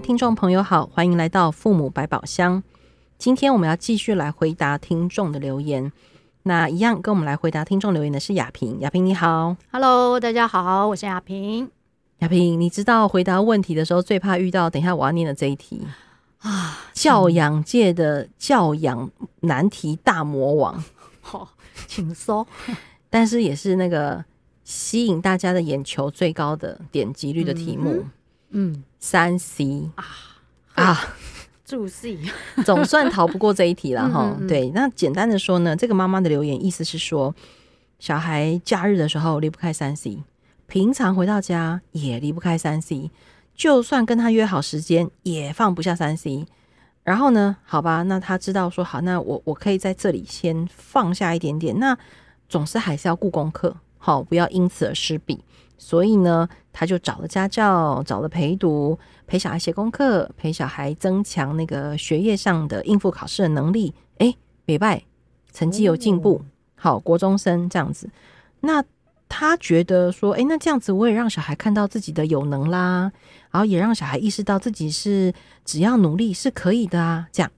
听众朋友好，欢迎来到父母百宝箱。今天我们要继续来回答听众的留言。那一样跟我们来回答听众留言的是亚萍。亚萍你好，Hello，大家好，我是亚萍。亚萍，你知道回答问题的时候最怕遇到，等一下我要念的这一题啊，教养界的教养难题大魔王。好，请说。但是也是那个吸引大家的眼球最高的点击率的题目。嗯，三 C 啊啊，注 C，总算逃不过这一题了哈。对，那简单的说呢，这个妈妈的留言意思是说，小孩假日的时候离不开三 C，平常回到家也离不开三 C，就算跟他约好时间也放不下三 C。然后呢，好吧，那他知道说好，那我我可以在这里先放下一点点，那总是还是要顾功课，好，不要因此而失笔。所以呢，他就找了家教，找了陪读，陪小孩写功课，陪小孩增强那个学业上的应付考试的能力。哎，没败，成绩有进步，好，国中生这样子。那他觉得说，哎，那这样子我也让小孩看到自己的有能啦，然后也让小孩意识到自己是只要努力是可以的啊。这样，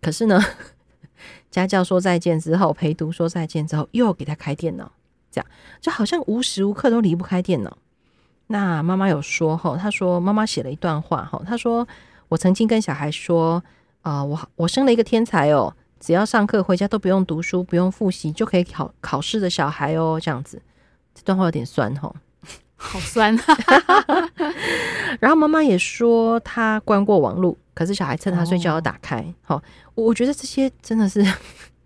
可是呢，家教说再见之后，陪读说再见之后，又给他开电脑。这样就好像无时无刻都离不开电脑。那妈妈有说哈，她说妈妈写了一段话哈，她说我曾经跟小孩说啊，我我生了一个天才哦，只要上课回家都不用读书，不用复习就可以考考试的小孩哦，这样子。这段话有点酸哈，好酸。然后妈妈也说她关过网络，可是小孩趁她睡觉要打开。好，我觉得这些真的是。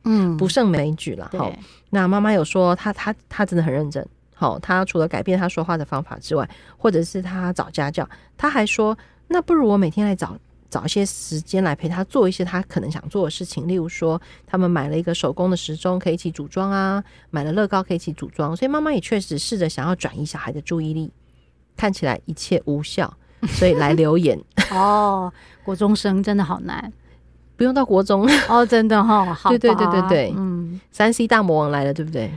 嗯，不胜枚举了。好，那妈妈有说他，他他他真的很认真。好，她除了改变她说话的方法之外，或者是她找家教，她还说，那不如我每天来找找一些时间来陪她做一些她可能想做的事情。例如说，他们买了一个手工的时钟，可以一起组装啊；买了乐高，可以一起组装。所以妈妈也确实试着想要转移小孩的注意力，看起来一切无效，所以来留言。哦，国中生真的好难。不用到国中哦，真的哈、哦，好，对对对对对，嗯，三 C 大魔王来了，对不对？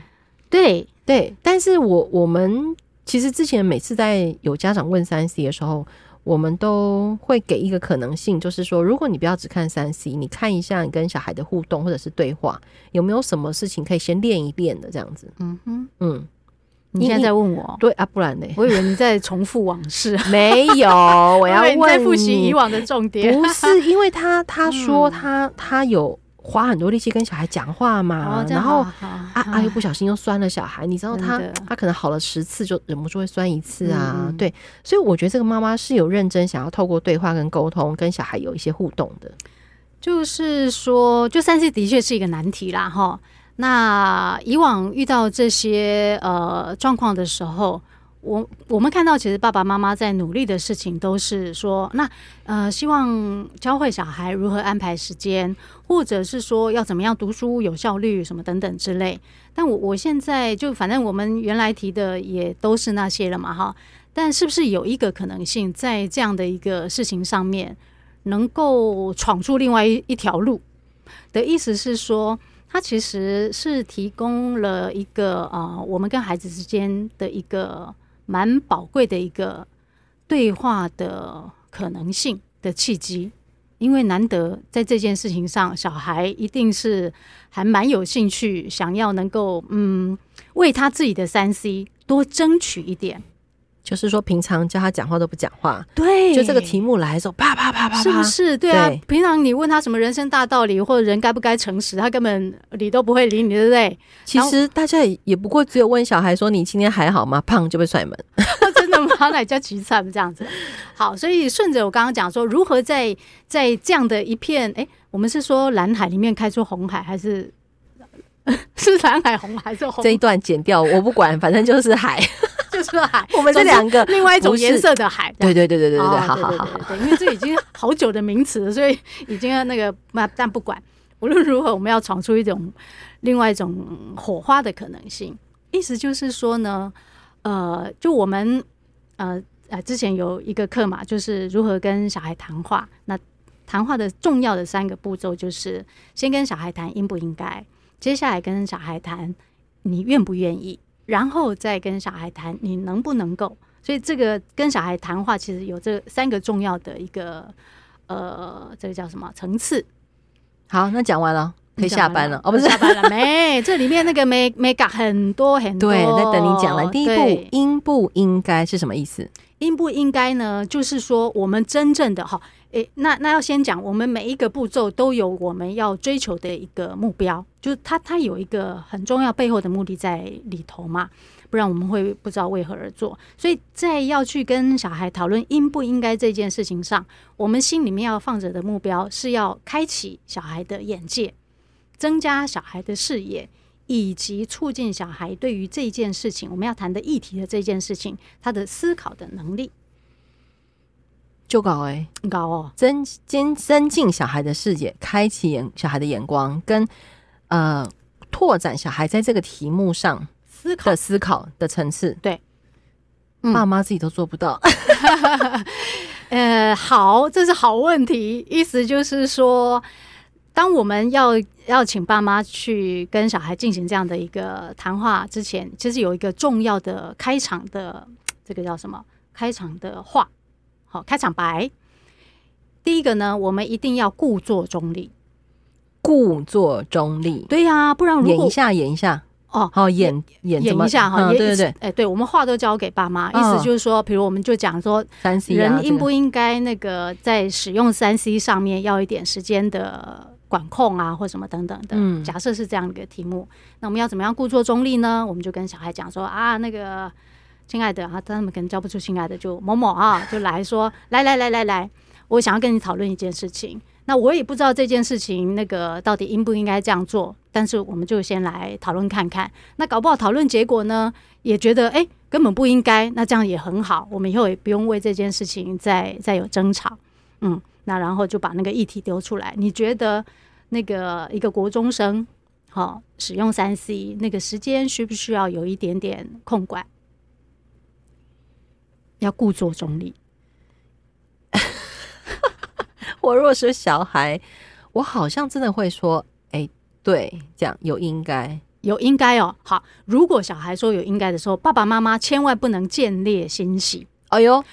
对对，但是我我们其实之前每次在有家长问三 C 的时候，我们都会给一个可能性，就是说，如果你不要只看三 C，你看一下你跟小孩的互动或者是对话，有没有什么事情可以先练一练的这样子？嗯哼，嗯。你现在在问我？对啊，不然呢？我以为你在重复往事。没有，我要问你在复习以往的重点。不是，因为他他说他、嗯、他有花很多力气跟小孩讲话嘛，哦、然后啊啊又不小心又酸了小孩。你知道他他可能好了十次就忍不住会酸一次啊。嗯、对，所以我觉得这个妈妈是有认真想要透过对话跟沟通跟小孩有一些互动的。就是说，就三 C 的确是一个难题啦，哈。那以往遇到这些呃状况的时候，我我们看到其实爸爸妈妈在努力的事情都是说，那呃希望教会小孩如何安排时间，或者是说要怎么样读书有效率什么等等之类。但我我现在就反正我们原来提的也都是那些了嘛哈。但是不是有一个可能性，在这样的一个事情上面，能够闯出另外一一条路的意思是说？它其实是提供了一个啊、呃，我们跟孩子之间的一个蛮宝贵的一个对话的可能性的契机，因为难得在这件事情上，小孩一定是还蛮有兴趣，想要能够嗯为他自己的三 C 多争取一点。就是说，平常叫他讲话都不讲话，对，就这个题目来的时候，啪啪啪啪，是不是？对啊，对，平常你问他什么人生大道理，或者人该不该诚实，他根本理都不会理你，对不对？其实大家也也不过只有问小孩说：“你今天还好吗？”胖就被踹门，真的吗？那叫急惨这样子。好，所以顺着我刚刚讲说，如何在在这样的一片，哎，我们是说蓝海里面开出红海，还是 是蓝海红还是红？这一段剪掉，我不管，反正就是海。就是海，我们这两个另外一种颜色的海。对对对对对对，好好好，对，因为这已经好久的名词了，所以已经那个 那但不管，无论如何，我们要闯出一种另外一种火花的可能性。意思就是说呢，呃，就我们呃呃之前有一个课嘛，就是如何跟小孩谈话。那谈话的重要的三个步骤就是：先跟小孩谈应不应该，接下来跟小孩谈你愿不愿意。然后再跟小孩谈，你能不能够所以这个跟小孩谈话，其实有这三个重要的一个呃，这个叫什么层次？好，那讲完了。可以下班了，了哦，不是下班了没？这里面那个没没讲很多很多，对，在等你讲完。第一步，应不应该是什么意思？应不应该呢？就是说，我们真正的哈，诶，那那要先讲，我们每一个步骤都有我们要追求的一个目标，就是它它有一个很重要背后的目的在里头嘛。不然我们会不知道为何而做，所以在要去跟小孩讨论应不应该这件事情上，我们心里面要放着的目标是要开启小孩的眼界，增加小孩的视野，以及促进小孩对于这件事情我们要谈的议题的这件事情他的思考的能力，就搞哎搞哦，增增增进小孩的视野，开启眼小孩的眼光，跟呃拓展小孩在这个题目上。思考的思考的层次，对，爸妈自己都做不到。呃，好，这是好问题。意思就是说，当我们要要请爸妈去跟小孩进行这样的一个谈话之前，其实有一个重要的开场的，这个叫什么？开场的话，好，开场白。第一个呢，我们一定要故作中立，故作中立。对呀、啊，不然如果演一下，演一下。哦，好演演演一下哈，对对对，哎，对我们话都交给爸妈，意思就是说，比如我们就讲说，三 C 人应不应该那个在使用三 C 上面要一点时间的管控啊，或什么等等的。嗯，假设是这样的一个题目，那我们要怎么样故作中立呢？我们就跟小孩讲说啊，那个亲爱的啊，他们可能叫不出亲爱的，就某某啊，就来说，来来来来来，我想要跟你讨论一件事情。那我也不知道这件事情那个到底应不应该这样做，但是我们就先来讨论看看。那搞不好讨论结果呢，也觉得诶根本不应该，那这样也很好，我们以后也不用为这件事情再再有争吵。嗯，那然后就把那个议题丢出来。你觉得那个一个国中生好、哦、使用三 C 那个时间需不需要有一点点控管？要故作中立。我若是小孩，我好像真的会说：“哎、欸，对，这样有应该，有应该哦。”好，如果小孩说有应该的时候，爸爸妈妈千万不能见猎心喜。哎呦，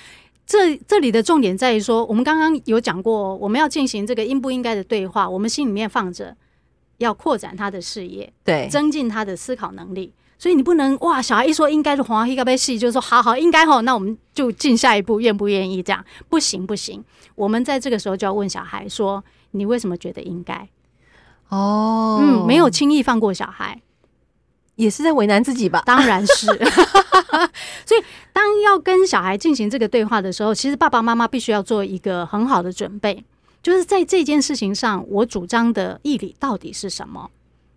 这这里的重点在于说，我们刚刚有讲过，我们要进行这个应不应该的对话，我们心里面放着要扩展他的视野，对，增进他的思考能力。所以你不能哇，小孩一说应该是黄一个被戏，就说好好应该吼，那我们就进下一步，愿不愿意这样？不行不行，我们在这个时候就要问小孩说：你为什么觉得应该？哦，嗯，没有轻易放过小孩，也是在为难自己吧？当然是。所以当要跟小孩进行这个对话的时候，其实爸爸妈妈必须要做一个很好的准备，就是在这件事情上，我主张的义理到底是什么？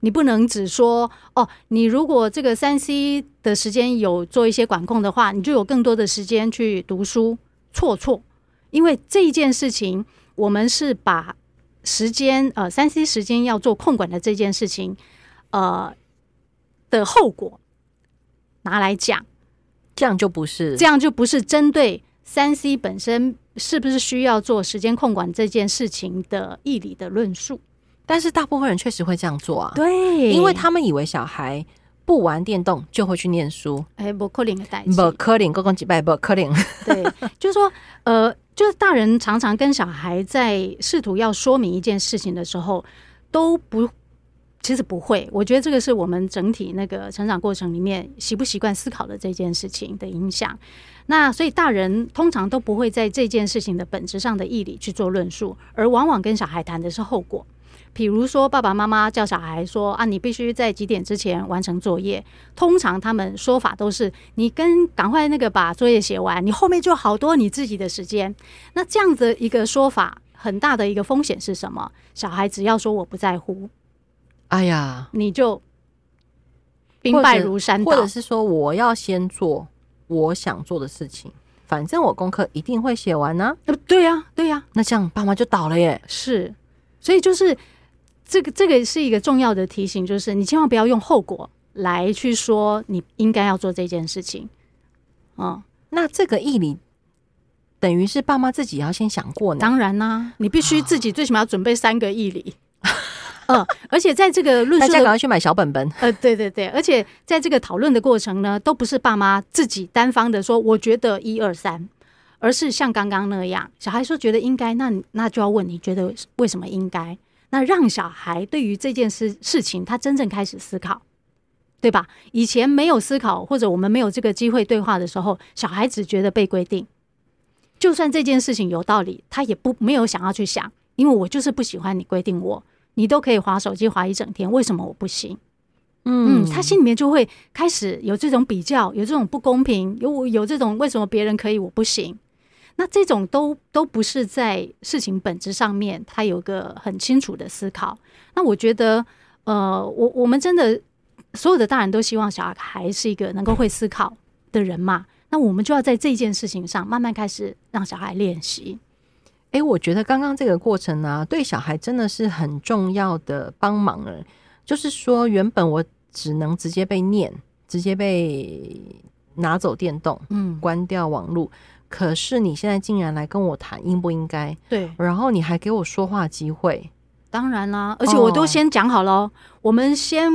你不能只说哦，你如果这个三 C 的时间有做一些管控的话，你就有更多的时间去读书。错错，因为这一件事情，我们是把时间呃三 C 时间要做控管的这件事情，呃的后果拿来讲，这样就不是这样就不是针对三 C 本身是不是需要做时间控管这件事情的义理的论述。但是大部分人确实会这样做啊，对，因为他们以为小孩不玩电动就会去念书，哎，不可代，不可能，公公几拜不可能。对，就是说，呃，就是大人常常跟小孩在试图要说明一件事情的时候，都不，其实不会。我觉得这个是我们整体那个成长过程里面习不习惯思考的这件事情的影响。那所以大人通常都不会在这件事情的本质上的义理去做论述，而往往跟小孩谈的是后果。比如说，爸爸妈妈叫小孩说：“啊，你必须在几点之前完成作业。”通常他们说法都是：“你跟赶快那个把作业写完，你后面就好多你自己的时间。”那这样子一个说法，很大的一个风险是什么？小孩只要说我不在乎，哎呀，你就兵败如山倒，或者是说我要先做我想做的事情，反正我功课一定会写完呢、啊。对呀，对呀，那这样爸妈就倒了耶。是，所以就是。这个这个是一个重要的提醒，就是你千万不要用后果来去说你应该要做这件事情。嗯，那这个义理等于是爸妈自己要先想过呢？当然啦、啊，你必须自己最起码要准备三个义理。嗯，而且在这个论述，大家赶快去买小本本。呃，对对对，而且在这个讨论的过程呢，都不是爸妈自己单方的说，我觉得一二三，而是像刚刚那样，小孩说觉得应该，那那就要问你觉得为什么应该？那让小孩对于这件事事情，他真正开始思考，对吧？以前没有思考，或者我们没有这个机会对话的时候，小孩只觉得被规定，就算这件事情有道理，他也不没有想要去想，因为我就是不喜欢你规定我。你都可以划手机划一整天，为什么我不行？嗯，他心里面就会开始有这种比较，有这种不公平，有有这种为什么别人可以我不行？那这种都都不是在事情本质上面，他有个很清楚的思考。那我觉得，呃，我我们真的所有的大人都希望小孩是一个能够会思考的人嘛？那我们就要在这件事情上慢慢开始让小孩练习。哎，我觉得刚刚这个过程呢、啊，对小孩真的是很重要的帮忙了。就是说，原本我只能直接被念，直接被拿走电动，嗯，关掉网络。可是你现在竟然来跟我谈应不应该？对，然后你还给我说话机会。当然啦，而且我都先讲好了，哦、我们先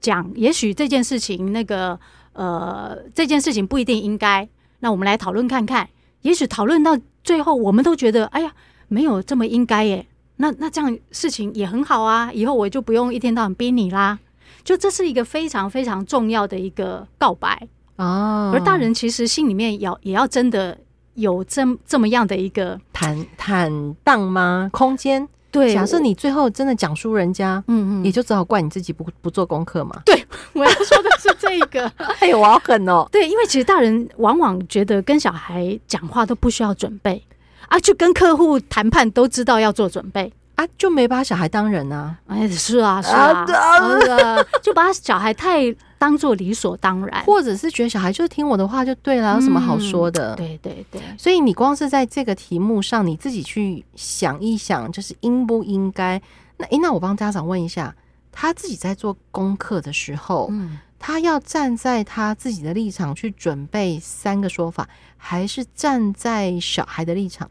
讲，也许这件事情那个呃，这件事情不一定应该。那我们来讨论看看，也许讨论到。最后，我们都觉得，哎呀，没有这么应该耶。那那这样事情也很好啊，以后我就不用一天到晚逼你啦。就这是一个非常非常重要的一个告白哦。而大人其实心里面要也要真的有这这么样的一个坦坦荡吗？空间。对，假设你最后真的讲输人家，嗯嗯，也就只好怪你自己不不做功课嘛。对，我要说的是这个。哎呦，我好狠哦！对，因为其实大人往往觉得跟小孩讲话都不需要准备啊，去跟客户谈判都知道要做准备。啊，就没把小孩当人啊！哎，是啊，是啊，啊就把小孩太当做理所当然，或者是觉得小孩就是听我的话就对了，有什么好说的？嗯、对对对。所以你光是在这个题目上，你自己去想一想，就是应不应该？那诶，那我帮家长问一下，他自己在做功课的时候，嗯，他要站在他自己的立场去准备三个说法，还是站在小孩的立场？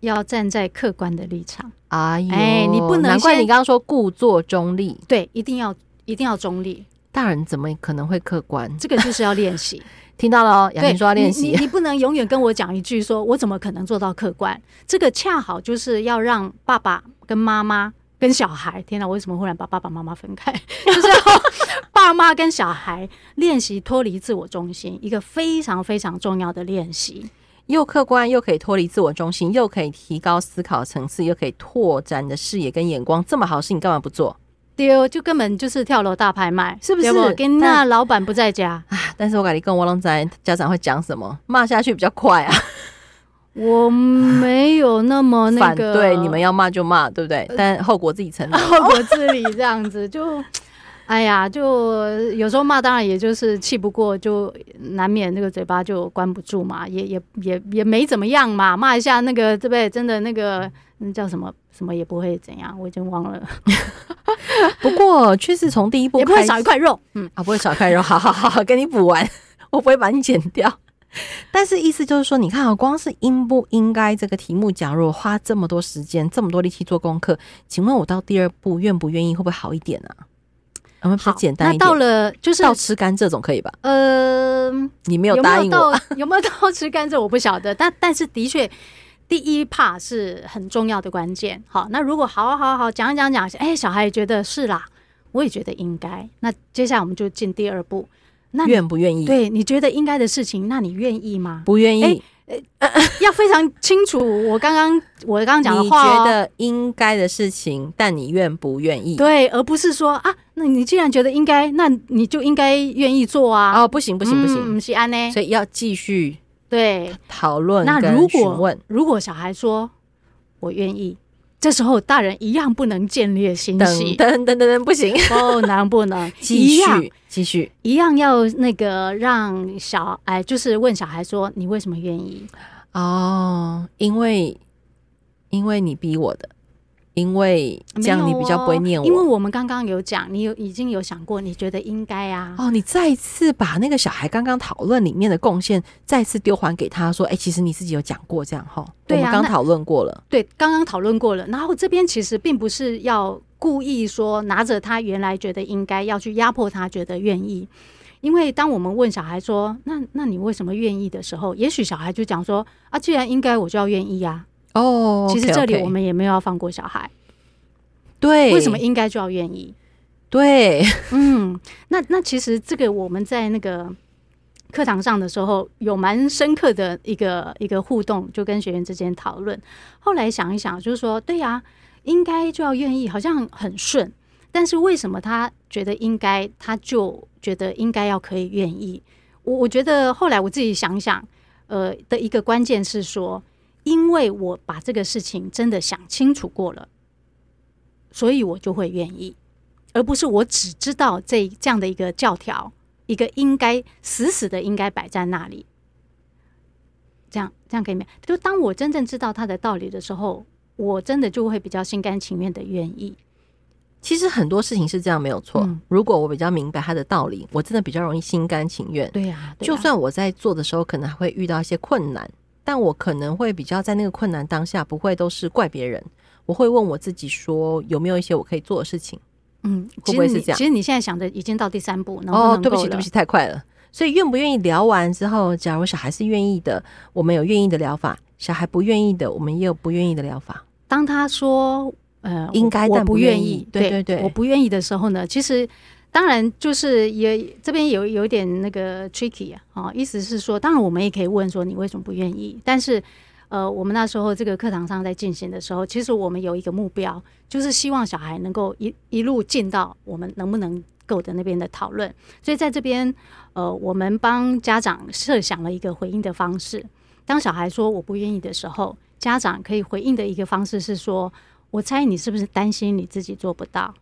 要站在客观的立场，哎呦，哎，你不能，难怪你刚刚说故作中立，对，一定要一定要中立。大人怎么可能会客观？这个就是要练习。听到了哦，雅婷说要练习。你你不能永远跟我讲一句说，我怎么可能做到客观？这个恰好就是要让爸爸跟妈妈跟小孩，天哪，我为什么忽然把爸爸妈妈分开？就是要爸妈跟小孩练习脱离自我中心，一个非常非常重要的练习。又客观，又可以脱离自我中心，又可以提高思考层次，又可以拓展你的视野跟眼光，这么好事，你干嘛不做？丢，就根本就是跳楼大拍卖，是不是？跟那老板不在家啊！但是我感觉跟我龙仔家长会讲什么，骂下去比较快啊。我没有那么那个，对，你们要骂就骂，对不对？但后果自己承担，后果自理，这样子就。哎呀，就有时候骂，当然也就是气不过，就难免那个嘴巴就关不住嘛，也也也也没怎么样嘛，骂一下那个对不对？真的那个那叫什么什么也不会怎样，我已经忘了。不过确实从第一步也不会少一块肉，嗯啊，不会少一块肉，好好好好，给你补完，我不会把你剪掉。但是意思就是说，你看啊，光是应不应该这个题目，假如我花这么多时间、这么多力气做功课，请问我到第二步愿不愿意，会不会好一点啊？我们比较简单一点。那到了就是到吃甘蔗总可以吧？呃，你没有答应我，有没有到，有没有到吃甘蔗我不晓得。但但是的确，第一 part 是很重要的关键。好，那如果好好好讲一讲讲，哎，小孩也觉得是啦，我也觉得应该。那接下来我们就进第二步。那愿不愿意？对，你觉得应该的事情，那你愿意吗？不愿意。呃，要非常清楚。我刚刚我刚刚讲的话，你觉得应该的事情，但你愿不愿意？对，而不是说啊，那你既然觉得应该，那你就应该愿意做啊。哦，不行不行不行，不是安呢。所以要继续对。讨论。那如果如果小孩说我愿意。这时候大人一样不能建立心喜，等等等等，不行。哦，能不能。继续继续。一样要那个让小哎，就是问小孩说，你为什么愿意？哦，因为因为你逼我的，因为这样你比较不会念我。哦、因为我们刚刚有讲，你有已经有想过，你觉得应该啊？哦，你再次把那个小孩刚刚讨论里面的贡献再次丢还给他，说：“哎、欸，其实你自己有讲过这样哈。”对啊，我们刚讨论过了。对，刚刚讨论过了。然后这边其实并不是要故意说拿着他原来觉得应该要去压迫他，觉得愿意。因为当我们问小孩说：“那那你为什么愿意？”的时候，也许小孩就讲说：“啊，既然应该，我就要愿意呀。”哦，其实这里我们也没有要放过小孩。对，为什么应该就要愿意？对，嗯，那那其实这个我们在那个课堂上的时候有蛮深刻的一个一个互动，就跟学员之间讨论。后来想一想，就是说，对呀，应该就要愿意，好像很顺。但是为什么他觉得应该，他就觉得应该要可以愿意？我我觉得后来我自己想想，呃，的一个关键是说，因为我把这个事情真的想清楚过了。所以我就会愿意，而不是我只知道这这样的一个教条，一个应该死死的应该摆在那里。这样这样可以没？就当我真正知道他的道理的时候，我真的就会比较心甘情愿的愿意。其实很多事情是这样，没有错。嗯、如果我比较明白他的道理，我真的比较容易心甘情愿。对呀、啊，就算我在做的时候可能还会遇到一些困难，但我可能会比较在那个困难当下，不会都是怪别人。我会问我自己说，有没有一些我可以做的事情？嗯，会不会是这样？其实你现在想的已经到第三步，能不能？哦，对不起，对不起，太快了。所以愿不愿意聊完之后，假如小孩是愿意的，我们有愿意的疗法；小孩不愿意的，我们也有不愿意的疗法。当他说呃应该但不愿意，对对对，我不愿意的时候呢，其实当然就是也这边有有点那个 tricky 啊，哦，意思是说，当然我们也可以问说你为什么不愿意，但是。呃，我们那时候这个课堂上在进行的时候，其实我们有一个目标，就是希望小孩能够一一路进到我们能不能够的那边的讨论。所以在这边，呃，我们帮家长设想了一个回应的方式。当小孩说我不愿意的时候，家长可以回应的一个方式是说：我猜你是不是担心你自己做不到？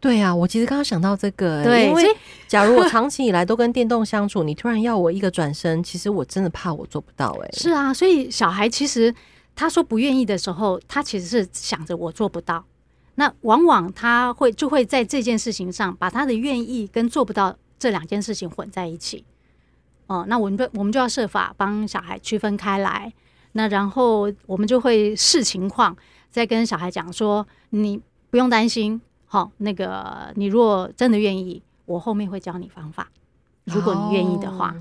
对啊，我其实刚刚想到这个，对，因为 假如我长期以来都跟电动相处，你突然要我一个转身，其实我真的怕我做不到。哎，是啊，所以小孩其实他说不愿意的时候，他其实是想着我做不到。那往往他会就会在这件事情上把他的愿意跟做不到这两件事情混在一起。哦，那我们就我们就要设法帮小孩区分开来。那然后我们就会视情况再跟小孩讲说，你不用担心。好，那个你如果真的愿意，我后面会教你方法。如果你愿意的话，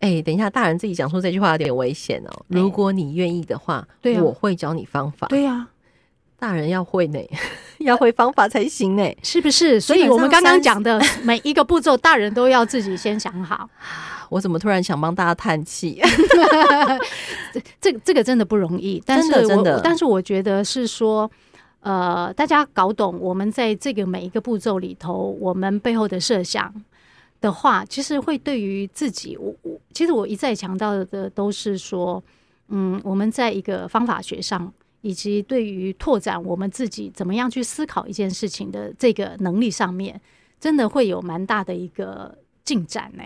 哎、欸，等一下，大人自己讲出这句话有点危险哦。如果你愿意的话，对、欸，我会教你方法。对呀、啊，大人要会呢，要会方法才行呢，是不是？所以我们刚刚讲的每一个步骤，大人都要自己先想好。我怎么突然想帮大家叹气？这个这个真的不容易，但是我但是我觉得是说。呃，大家搞懂我们在这个每一个步骤里头，我们背后的设想的话，其实会对于自己，我我其实我一再强调的都是说，嗯，我们在一个方法学上，以及对于拓展我们自己怎么样去思考一件事情的这个能力上面，真的会有蛮大的一个进展呢。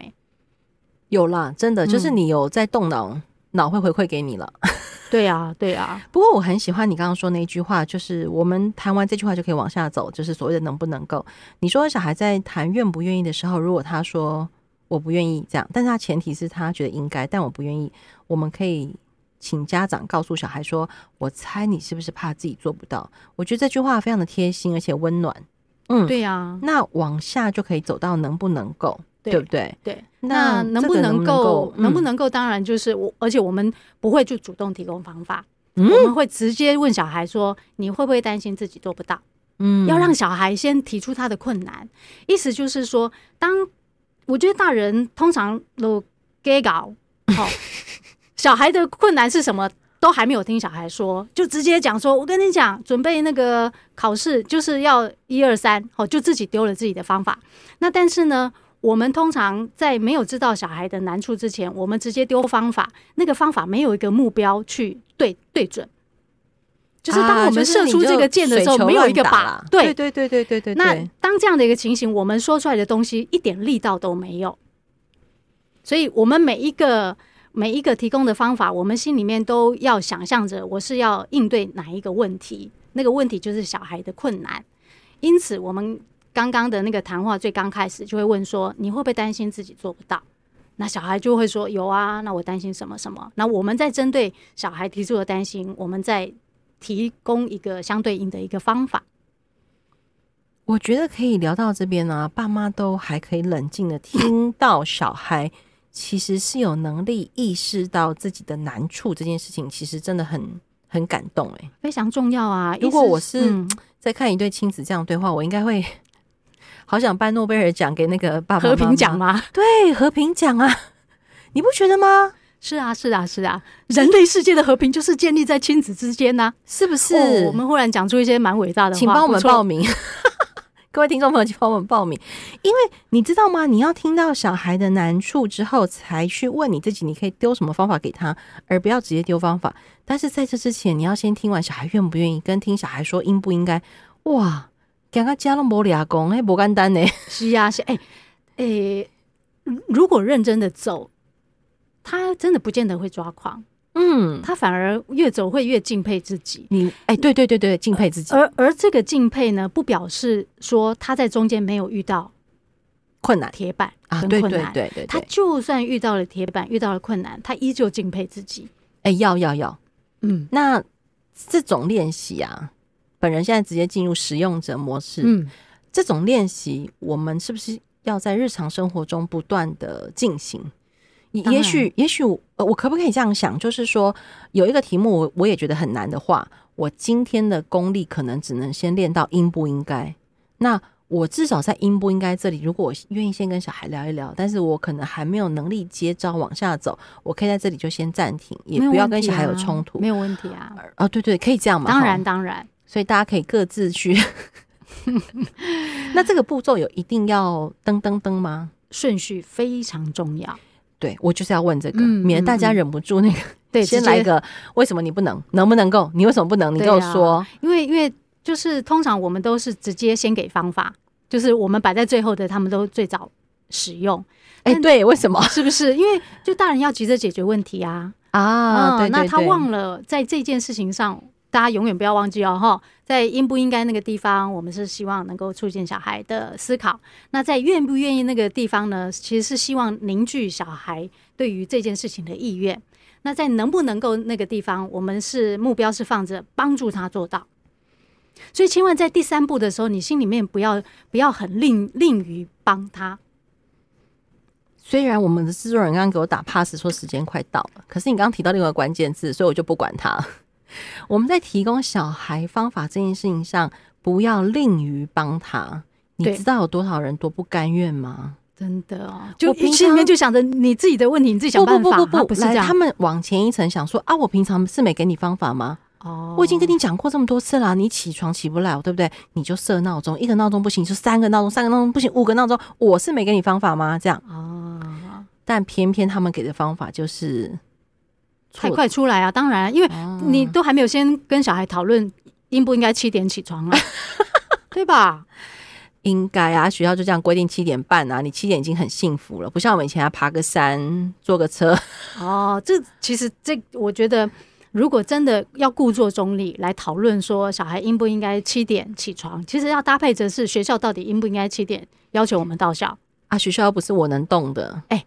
有啦，真的就是你有在动脑，脑会回馈给你了。对啊，对啊。不过我很喜欢你刚刚说那句话，就是我们谈完这句话就可以往下走，就是所谓的能不能够。你说小孩在谈愿不愿意的时候，如果他说我不愿意这样，但是他前提是他觉得应该，但我不愿意，我们可以请家长告诉小孩说：“我猜你是不是怕自己做不到？”我觉得这句话非常的贴心而且温暖。嗯，对呀。那往下就可以走到能不能够。对，对不对？对，那能不能够？能不能够？当然就是我，而且我们不会去主动提供方法，嗯，我们会直接问小孩说：“你会不会担心自己做不到？”嗯，要让小孩先提出他的困难，意思就是说，当我觉得大人通常都给搞，好，小孩的困难是什么，都还没有听小孩说，就直接讲说：“我跟你讲，准备那个考试就是要一二三，好，就自己丢了自己的方法。那但是呢？”我们通常在没有知道小孩的难处之前，我们直接丢方法，那个方法没有一个目标去对对准，就是当我们射出这个箭的时候，没有一个靶。对对对对对对。那当这样的一个情形，我们说出来的东西一点力道都没有。所以，我们每一个每一个提供的方法，我们心里面都要想象着，我是要应对哪一个问题。那个问题就是小孩的困难。因此，我们刚刚的那个谈话最刚开始就会问说：“你会不会担心自己做不到？”那小孩就会说：“有啊。”那我担心什么什么？那我们在针对小孩提出的担心，我们在提供一个相对应的一个方法。我觉得可以聊到这边呢、啊，爸妈都还可以冷静的听到小孩其实是有能力意识到自己的难处这件事情，其实真的很很感动哎、欸，非常重要啊！如果我是在看一对亲子这样对话，我应该会好想颁诺贝尔奖给那个爸爸。和平奖吗？对，和平奖啊，你不觉得吗？是啊，是啊，是啊，人类世界的和平就是建立在亲子之间呐、啊，是不是？哦、我们忽然讲出一些蛮伟大的话，请帮我们报名。各位听众朋友，请帮我们报名，因为你知道吗？你要听到小孩的难处之后，才去问你自己，你可以丢什么方法给他，而不要直接丢方法。但是在这之前，你要先听完小孩愿不愿意，跟听小孩说应不应该。哇，刚刚加了摩利亚公，哎，不简单呢。是啊，是哎哎，如果认真的走，他真的不见得会抓狂。嗯，他反而越走会越敬佩自己。你哎，对对对对，敬佩自己。而而这个敬佩呢，不表示说他在中间没有遇到困难、铁 板啊。对对对对对，他就算遇到了铁板，遇到了困难，他依旧敬佩自己。哎，要要要，嗯，那这种练习啊，本人现在直接进入使用者模式。嗯，这种练习，我们是不是要在日常生活中不断的进行？也许，也许，呃，我可不可以这样想？就是说，有一个题目，我我也觉得很难的话，我今天的功力可能只能先练到应不应该。那我至少在应不应该这里，如果我愿意先跟小孩聊一聊，但是我可能还没有能力接招往下走，我可以在这里就先暂停，也不要跟小孩有冲突，没有问题啊。哦，对对，可以这样吗？当然，当然。所以大家可以各自去。那这个步骤有一定要噔噔噔吗？顺序非常重要。对，我就是要问这个，免得大家忍不住那个。对，先来一个，为什么你不能？能不能够？你为什么不能？你跟我说。因为，因为就是通常我们都是直接先给方法，就是我们摆在最后的，他们都最早使用。哎，对，为什么？是不是？因为就大人要急着解决问题啊啊！对，那他忘了在这件事情上。大家永远不要忘记哦，哈，在应不应该那个地方，我们是希望能够促进小孩的思考。那在愿不愿意那个地方呢，其实是希望凝聚小孩对于这件事情的意愿。那在能不能够那个地方，我们是目标是放着帮助他做到。所以千万在第三步的时候，你心里面不要不要很吝吝于帮他。虽然我们的制作人刚刚给我打 pass 说时间快到了，可是你刚刚提到另外一个关键字，所以我就不管他。我们在提供小孩方法这件事情上，不要吝于帮他。你知道有多少人多不甘愿吗？真的哦，就心里面就想着你自己的问题，你自己想办法。不不不不，不是这样。来，他们往前一层想说啊，我平常是没给你方法吗？哦，我已经跟你讲过这么多次了，你起床起不来，对不对？你就设闹钟，一个闹钟不行就三个闹钟，三个闹钟不行五个闹钟。我是没给你方法吗？这样哦，但偏偏他们给的方法就是。太快出来啊！当然，因为你都还没有先跟小孩讨论应不应该七点起床啊，对吧？应该啊，学校就这样规定七点半啊。你七点已经很幸福了，不像我们以前要爬个山、坐个车。哦，这其实这我觉得，如果真的要故作中立来讨论说小孩应不应该七点起床，其实要搭配着是学校到底应不应该七点要求我们到校啊？学校又不是我能动的，哎、欸。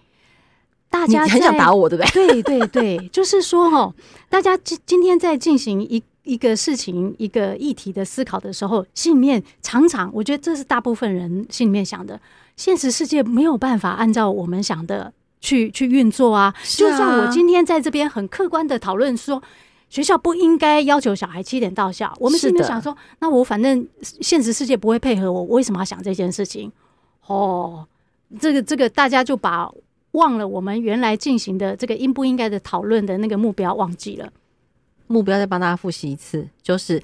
大家很想打我，对不对？对对对，就是说哦，大家今今天在进行一一个事情、一个议题的思考的时候，心里面常常，我觉得这是大部分人心里面想的，现实世界没有办法按照我们想的去去运作啊。就算我今天在这边很客观的讨论说，学校不应该要求小孩七点到校，我们心里面想说，那我反正现实世界不会配合我，我为什么要想这件事情？哦，这个这个，大家就把。忘了我们原来进行的这个应不应该的讨论的那个目标，忘记了目标。再帮大家复习一次，就是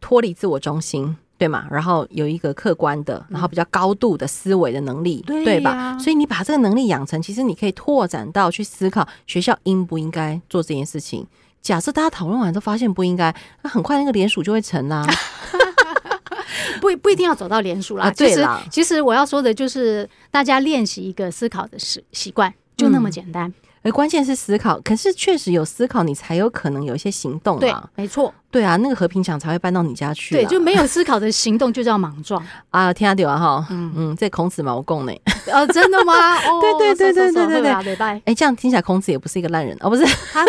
脱离自我中心，对吗？然后有一个客观的，然后比较高度的思维的能力，嗯、对吧？所以你把这个能力养成，其实你可以拓展到去思考学校应不应该做这件事情。假设大家讨论完都发现不应该，那很快那个联署就会成啦。不不一定要走到连署啦，其实其实我要说的就是，大家练习一个思考的习习惯，就那么简单。而关键是思考，可是确实有思考，你才有可能有一些行动啊。对，没错。对啊，那个和平奖才会搬到你家去。对，就没有思考的行动就叫莽撞 啊！听到啊哈，嗯嗯，这孔子毛共呢？哦，真的吗？哦，对对对对对对对，哎，这样听起来孔子也不是一个烂人哦，不是，他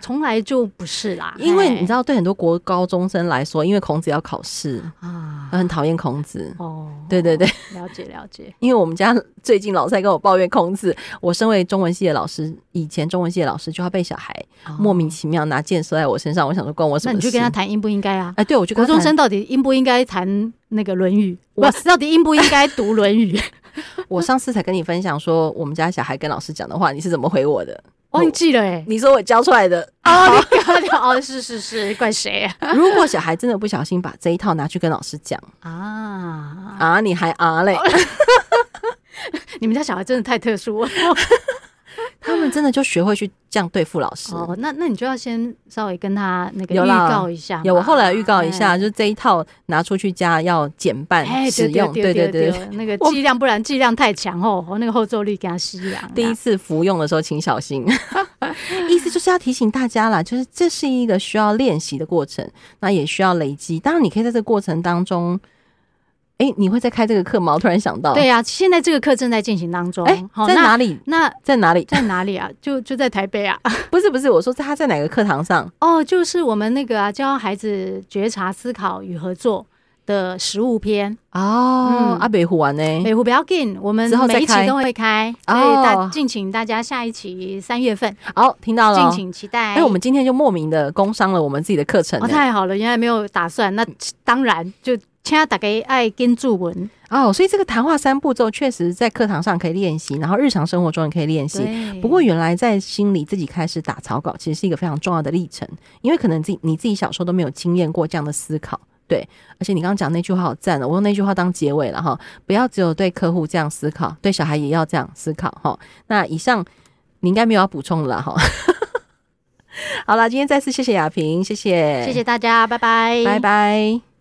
从来就不是啦。因为你知道，对很多国高中生来说，因为孔子要考试啊，很讨厌孔子。哦，对对对，了解了解。因为我们家最近老在跟我抱怨孔子，我身为中文系的老师，以前中文系的老师就要被小孩莫名其妙拿箭射在我身上，我想说关我什么事？跟他谈应不应该啊？哎，对，我就国中生到底应不应该谈那个《论语》？我到底应不应该读《论语》？我上次才跟你分享说，我们家小孩跟老师讲的话，你是怎么回我的？忘记了哎，你说我教出来的 哦，哦，是是是，怪谁啊？如果小孩真的不小心把这一套拿去跟老师讲啊啊，你还啊嘞？你们家小孩真的太特殊了。真的就学会去这样对付老师哦。那那你就要先稍微跟他那个预告一下。有，我后来预告一下，就是这一套拿出去加要减半使用。对对对，那个剂量，不然剂量太强哦，那个后坐力给他吸氧。第一次服用的时候，请小心。意思就是要提醒大家啦，就是这是一个需要练习的过程，那也需要累积。当然，你可以在这个过程当中。哎，你会再开这个课吗？我突然想到，对呀、啊，现在这个课正在进行当中。哎，在哪里？那，那在哪里？在哪里啊？就就在台北啊？不是不是，我说他在哪个课堂上？哦，就是我们那个啊，教孩子觉察、思考与合作的实务篇哦。嗯，阿北湖玩呢？北湖不要紧，我们每一期都会开，所以大敬请大家下一期三月份。好，听到了，敬请期待。哎，我们今天就莫名的工商了我们自己的课程。哦，太好了，原来没有打算，那当然就。请大家爱跟注文哦，所以这个谈话三步骤确实在课堂上可以练习，然后日常生活中也可以练习。不过原来在心里自己开始打草稿，其实是一个非常重要的历程，因为可能自己你自己小时候都没有经验过这样的思考。对，而且你刚刚讲那句话好赞了，我用那句话当结尾了哈，不要只有对客户这样思考，对小孩也要这样思考哈。那以上你应该没有要补充了哈。好了，今天再次谢谢雅萍，谢谢，谢谢大家，拜拜，拜拜。